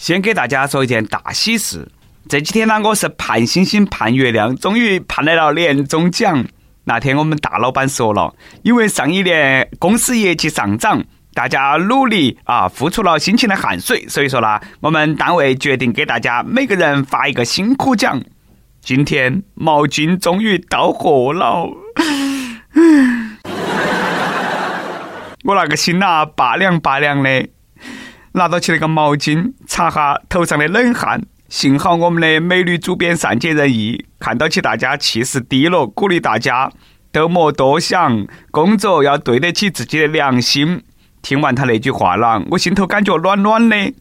先给大家说一件大喜事，这几天呢，我是盼星星盼月亮，终于盼来了年终奖。那天我们大老板说了，因为上一年公司业绩上涨，大家努力啊，付出了辛勤的汗水，所以说呢，我们单位决定给大家每个人发一个辛苦奖。今天毛巾终于到货了，我那个心呐，拔凉拔凉的。拿到起那个毛巾，擦哈头上的冷汗。幸好我们的美女主编善解人意，看到起大家气势低落，鼓励大家都莫多想，工作要对得起自己的良心。听完他那句话了，我心头感觉暖暖的。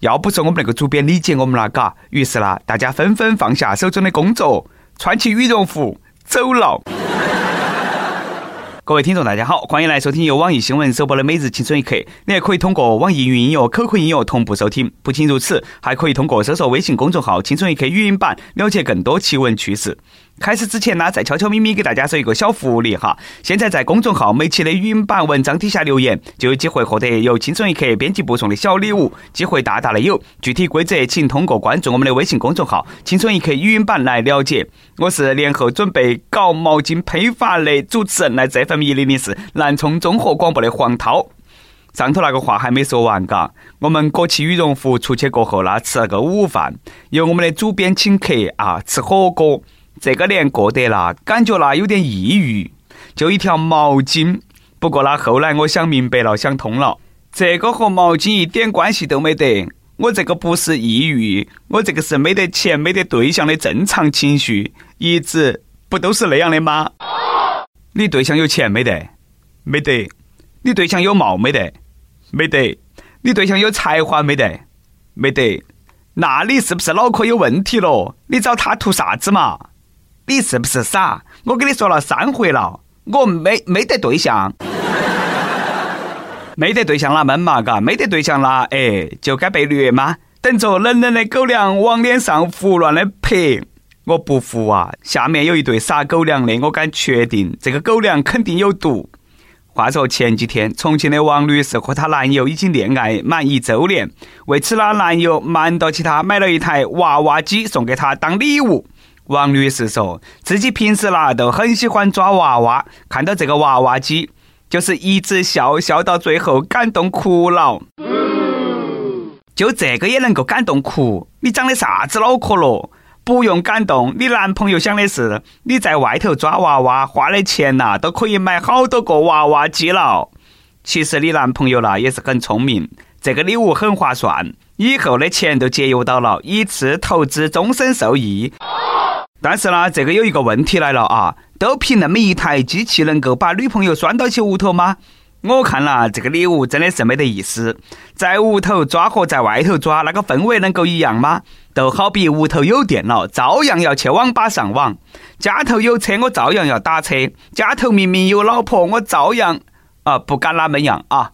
要不是我们那个主编理解我们了，嘎，于是啦，大家纷纷放下手中的工作，穿起羽绒服走了。各位听众，大家好，欢迎来收听由网易新闻首播的《每日青春一刻》。你还可以通过网易云音乐、QQ 音乐同步收听。不仅如此，还可以通过搜索微信公众号“青春一刻”语音版了解更多奇闻趣事。开始之前呢，再悄悄咪咪给大家说一个小福利哈！现在在公众号每期的语音版文章底下留言，就有机会获得由青春一刻编辑部送的小礼物，机会大大的有。具体规则请通过关注我们的微信公众号“青春一刻语音版”来了解。我是年后准备搞毛巾批发的主持人，来这份一零零是南充综合广播的黄涛。上头那个话还没说完，嘎，我们裹起羽绒服出去过后呢，吃了个午饭，由我们的主编请客啊，吃火锅。这个年过得啦，感觉啦有点抑郁，就一条毛巾。不过啦，后来我想明白了，想通了，这个和毛巾一点关系都没得。我这个不是抑郁，我这个是没得钱、没得对象的正常情绪。一直不都是那样的吗？你对象有钱没得？没得。你对象有貌没得？没得。你对象有才华没得？没得。那你是不是脑壳有问题了？你找他图啥子嘛？你是不是傻？我跟你说了三回了，我没没得对象，没得对象哪闷嘛？嘎，没得对象啦，哎，就该被虐吗？等着冷冷的狗粮往脸上胡乱的拍，我不服啊！下面有一对撒狗粮的，我敢确定这个狗粮肯定有毒。话说前几天，重庆的王女士和她男友已经恋爱满一周年，为此呢，男友瞒到起她买了一台娃娃机送给她当礼物。王女士说自己平时啦都很喜欢抓娃娃，看到这个娃娃机，就是一直笑笑到最后感动哭了。就这个也能够感动哭？你长的啥子脑壳咯？不用感动，你男朋友想的是你在外头抓娃娃花的钱呐，都可以买好多个娃娃机了。其实你男朋友啦也是很聪明，这个礼物很划算，以后的钱都节约到了，一次投资终身受益。但是呢，这个有一个问题来了啊！都凭那么一台机器能够把女朋友拴到起屋头吗？我看了这个礼物真的是没得意思。在屋头抓和在外头抓，那个氛围能够一样吗？就好比屋头有电脑，照样要去网吧上网；家头有车，我照样要打车；家头明明有老婆，我照样啊不敢哪么样啊！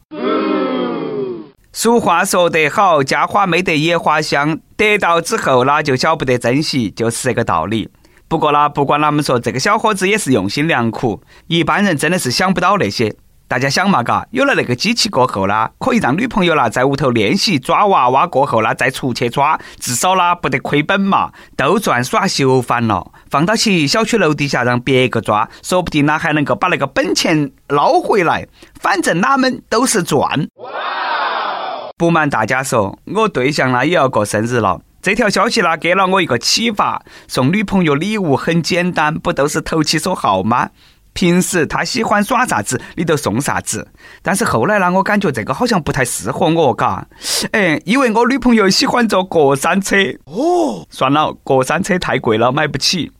俗话说得好，家花没得野花香，得到之后那就晓不得珍惜，就是这个道理。不过啦，不管哪么说，这个小伙子也是用心良苦，一般人真的是想不到那些。大家想嘛，嘎，有了那个机器过后啦，可以让女朋友啦在屋头练习抓娃娃，过后啦再出去抓，至少啦不得亏本嘛，都赚耍秀翻了。放到起小区楼底下让别个抓，说不定呢还能够把那个本钱捞回来，反正哪们都是赚。不瞒大家说，我对象呢也要过生日了。这条消息呢给了我一个启发：送女朋友礼物很简单，不都是投其所好吗？平时她喜欢耍啥子，你就送啥子。但是后来呢，我感觉这个好像不太适合我，嘎。哎，因为我女朋友喜欢坐过山车。哦，算了，过山车太贵了，买不起。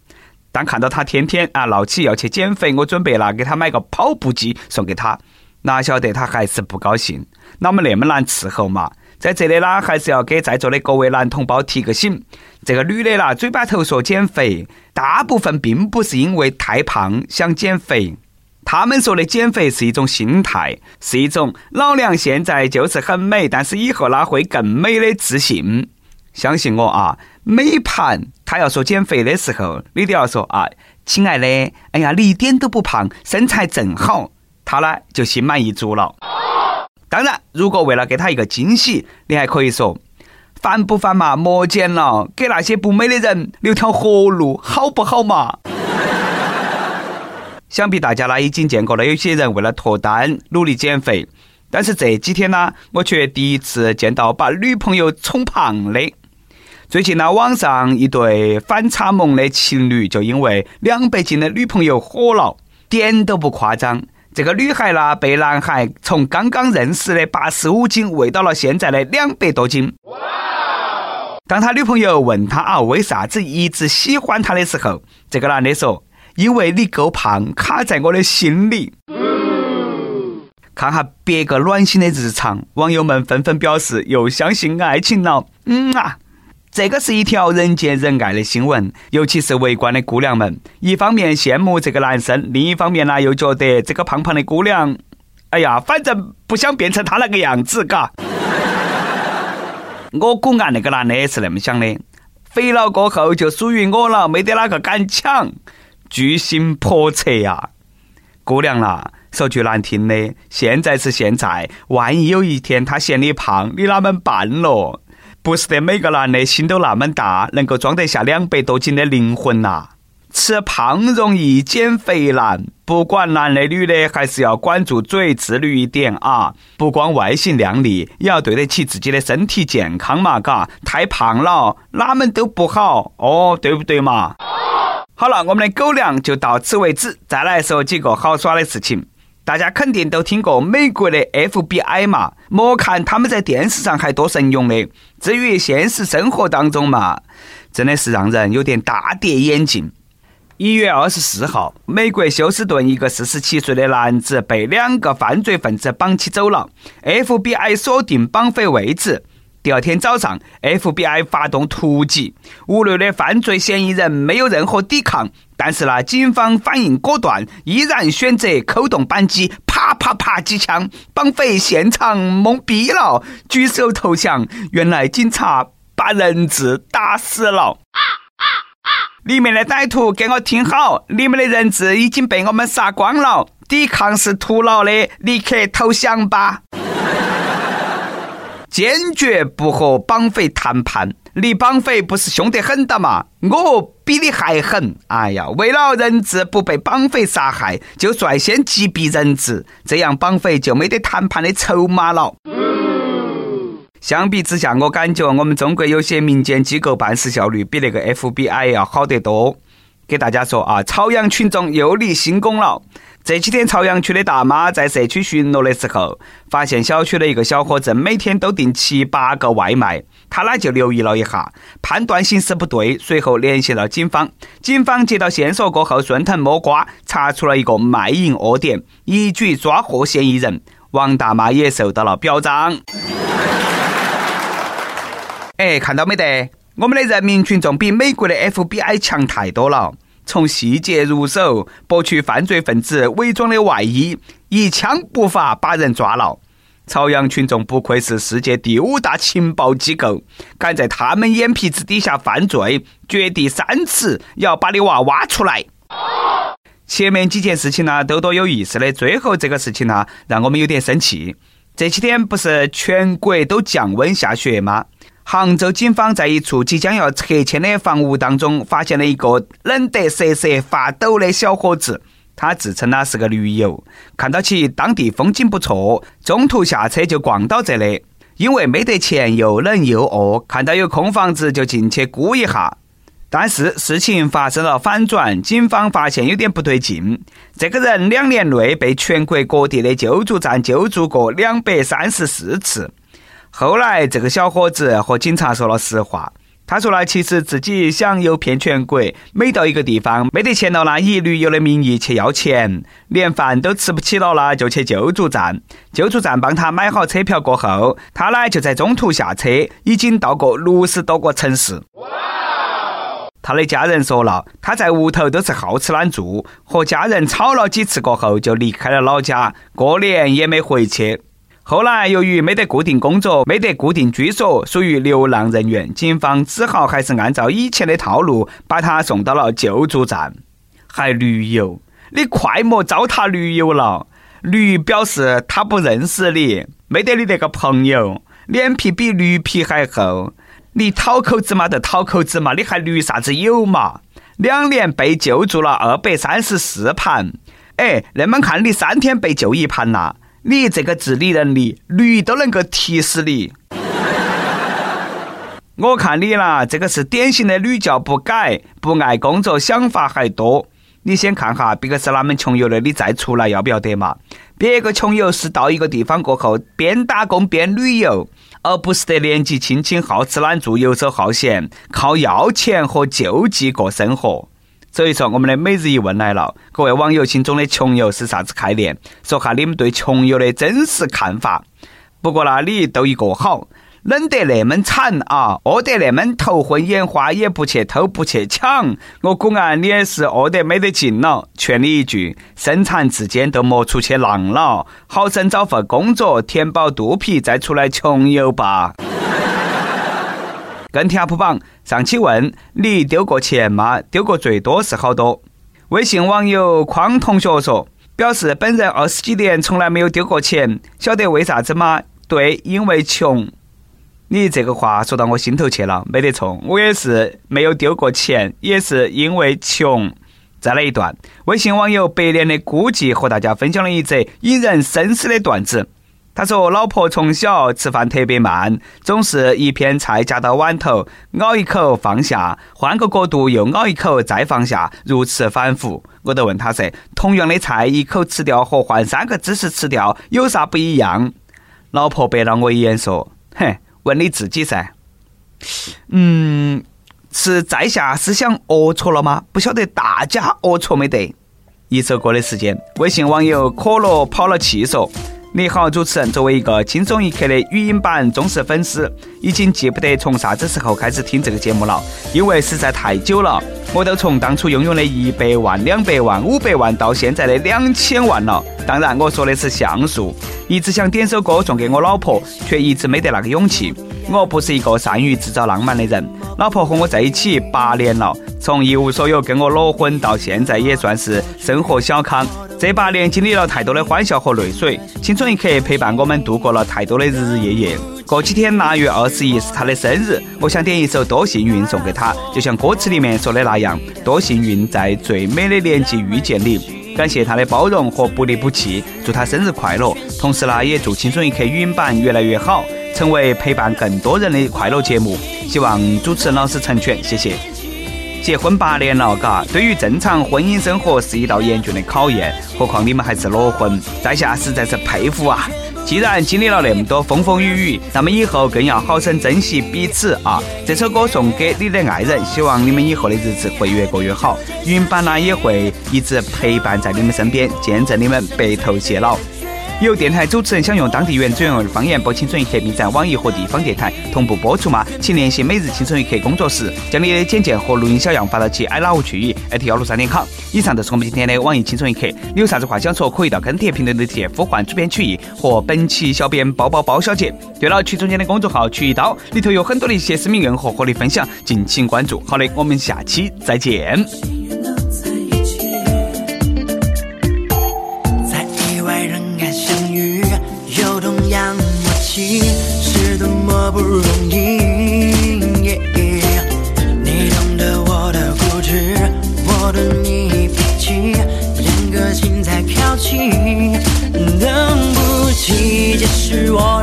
但看到她天天啊闹起要去减肥，我准备了给她买个跑步机送给她。哪晓得她还是不高兴。哪么那么难伺候嘛？在这里呢，还是要给在座的各位男同胞提个醒：这个女的啦，嘴巴头说减肥，大部分并不是因为太胖想减肥，他们说的减肥是一种心态，是一种老娘现在就是很美，但是以后呢会更美的自信。相信我啊，美盘他要说减肥的时候，你都要说啊，亲爱的，哎呀，你一点都不胖，身材正好，他呢就心满意足了。当然，如果为了给他一个惊喜，你还可以说：“烦不烦嘛？莫捡了，给那些不美的人留条活路，好不好嘛？想必大家呢已经见过了，有些人为了脱单努力减肥，但是这几天呢，我却第一次见到把女朋友宠胖的。最近呢，网上一对反差萌的情侣就因为两百斤的女朋友火了，点都不夸张。这个女孩呢，被男孩从刚刚认识的八十五斤喂到了现在的两百多斤。当他女朋友问他啊，为啥子一直喜欢他的时候，这个男的说：“因为你够胖，卡在我的心里。”看下别个暖心的日常，网友们纷纷表示又相信爱情了。嗯啊，这个是一条人见人爱的新闻，尤其是围观的姑娘们，一方面羡慕这个男生，另一方面呢又觉得这个胖胖的姑娘，哎呀，反正不想变成他那个样子，嘎。我估按那个男的也是那么想的，肥了过后就属于我了，没得哪个敢抢，居心叵测呀！姑娘啦，说句难听的，现在是现在，万一有一天他嫌你胖，你哪门办咯？不是得每个男的心都那么大，能够装得下两百多斤的灵魂呐？吃胖容易，减肥难。不管男的女的，还是要管住嘴，自律一点啊！不光外形靓丽，也要对得起自己的身体健康嘛，嘎！太胖了，哪门都不好哦，对不对嘛？好了，我们的狗粮就到此为止。再来说几个好耍的事情。大家肯定都听过美国的 FBI 嘛？莫看他们在电视上还多神勇的，至于现实生活当中嘛，真的是让人有点大跌眼镜。一月二十四号，美国休斯顿一个四十七岁的男子被两个犯罪分子绑起走了，FBI 锁定绑匪位置。第二天早上，FBI 发动突击，屋内的犯罪嫌疑人没有任何抵抗，但是呢，警方反应果断，依然选择扣动扳机，啪啪啪几枪，绑匪现场懵逼了，举手投降。原来警察把人质打死了。里面的歹徒，给我听好！你们的人质已经被我们杀光了，抵抗是徒劳的，立刻投降吧！坚决不和绑匪谈判，你绑匪不是凶得很的嘛？我比你还狠！哎呀，为了人质不被绑匪杀害，就率先击毙人质，这样绑匪就没得谈判的筹码了。相比之下，我感觉我们中国有些民间机构办事效率比那个 FBI 要好得多。给大家说啊，朝阳群众又立新功了。这几天，朝阳区的大妈在社区巡逻的时候，发现小区的一个小伙子每天都订七八个外卖，他呢就留意了一下，判断形势不对，随后联系了警方。警方接到线索过后，顺藤摸瓜，查出了一个卖淫窝点，一举抓获嫌疑人。王大妈也受到了表彰。哎，看到没得？我们的人民群众比美国的 FBI 强太多了。从细节入手，剥去犯罪分子伪装的外衣，一枪不发把人抓了。朝阳群众不愧是世界第五大情报机构，敢在他们眼皮子底下犯罪，掘地三尺要把你娃挖出来。前面几件事情呢，都多有意思的，最后这个事情呢，让我们有点生气。这几天不是全国都降温下雪吗？杭州警方在一处即将要拆迁的房屋当中，发现了一个冷得瑟瑟发抖的小伙子。他自称呢是个驴友，看到起当地风景不错，中途下车就逛到这里。因为没得钱，又冷又饿，看到有空房子就进去估一下。但是事情发生了反转，警方发现有点不对劲。这个人两年内被全国各地的救助站救助过两百三十四次。后来，这个小伙子和警察说了实话。他说了，其实自己想诱骗全国，每到一个地方没得钱了呢，以旅游的名义去要钱，连饭都吃不起了呢，就去救助站。救助站帮他买好车票过后，他呢就在中途下车，已经到过六十多个城市。他的家人说了，他在屋头都是好吃懒做，和家人吵了几次过后，就离开了老家，过年也没回去。后来，由于没得固定工作，没得固定居所，属于流浪人员，警方只好还是按照以前的套路，把他送到了救助站。还驴友，你快莫糟蹋驴友了！驴表示他不认识你，没得你那个朋友，脸皮比驴皮还厚。你讨口子嘛，就讨口子嘛，你还驴啥子友嘛？两年被救助了二百三十四盘，哎，那么看你三天被救一盘呐，你这个自理能力，驴都能够踢死你。我看你啦，这个是典型的屡教不改，不爱工作，想法还多。你先看哈，别个是哪门穷游的，你再出来要不要得嘛？别个穷游是到一个地方过后，边打工边旅游，而不是得年纪轻轻好吃懒做、游手好闲，靠要钱和救济过生活。所以说，我们的每日一问来了，各位网友心中的穷游是啥子概念？说下你们对穷游的真实看法。不过呢，你都一个好。冷得那么惨啊，饿得那么头昏眼花，也不去偷不去抢，我估啊，你也是饿得没得劲了。劝你一句，生产之间都莫出去浪了，好生找份工作，填饱肚皮，再出来穷游吧。跟贴普榜上期问你丢过钱吗？丢过最多是好多？微信网友匡同学说，表示本人二十几年从来没有丢过钱，晓得为啥子吗？对，因为穷。你这个话说到我心头去了，没得错，我也是没有丢过钱，也是因为穷。再来一段，微信网友百年的孤寂和大家分享了一则引人深思的段子。他说：“老婆从小吃饭特别慢，总是一片菜夹到碗头，咬一口放下，换个角度又咬一口再放下，如此反复。”我就问他噻：“同样的菜，一口吃掉和换三个姿势吃掉有啥不一样？”老婆白了我一眼说：“哼。”问你自己噻，嗯，是在下思想龌龊了吗？不晓得大家龌龊没得？一首歌的时间，微信网友可乐跑了气说。你好，主持人。作为一个轻松一刻的语音版忠实粉丝，已经记不得从啥子时候开始听这个节目了，因为实在太久了。我都从当初拥有的一百万、两百万、五百万，到现在的两千万了。当然，我说的是像素。一直想点首歌送给我老婆，却一直没得那个勇气。我不是一个善于制造浪漫的人。老婆和我在一起八年了，从一无所有跟我裸婚到现在，也算是生活小康。这八年经历了太多的欢笑和泪水，青春一刻陪伴我们度过了太多的日日夜夜。过几天腊月二十一是他的生日，我想点一首《多幸运》送给他，就像歌词里面说的那样，多幸运在最美的年纪遇见你。感谢他的包容和不离不弃，祝他生日快乐。同时呢，也祝青春一刻语音版越来越好，成为陪伴更多人的快乐节目。希望主持人老师成全，谢谢。结婚八年了，嘎，对于正常婚姻生活是一道严峻的考验，何况你们还是裸婚，在下实在是佩服啊！既然经历了那么多风风雨雨，那么以后更要好生珍惜彼此啊！这首歌送给你的爱人，希望你们以后的日子会越过越好。云版呢也会一直陪伴在你们身边，见证你们白头偕老。有电台主持人想用当地原汁原味的方言播《青春一刻》，并在网易和地方电台同步播出吗？请联系每日《青春一刻》工作室，将你的简介和录音小样发到其 i love 趣语 at 幺六三点 com。以上就是我们今天的网易《青春一刻》，你有啥子话想说，可以到跟帖评论里去呼唤主编曲艺和本期小编包包包小姐。对了，曲中间的公众号“曲一刀”里头有很多的一些私密任和和你分享，敬请关注。好的，我们下期再见。是我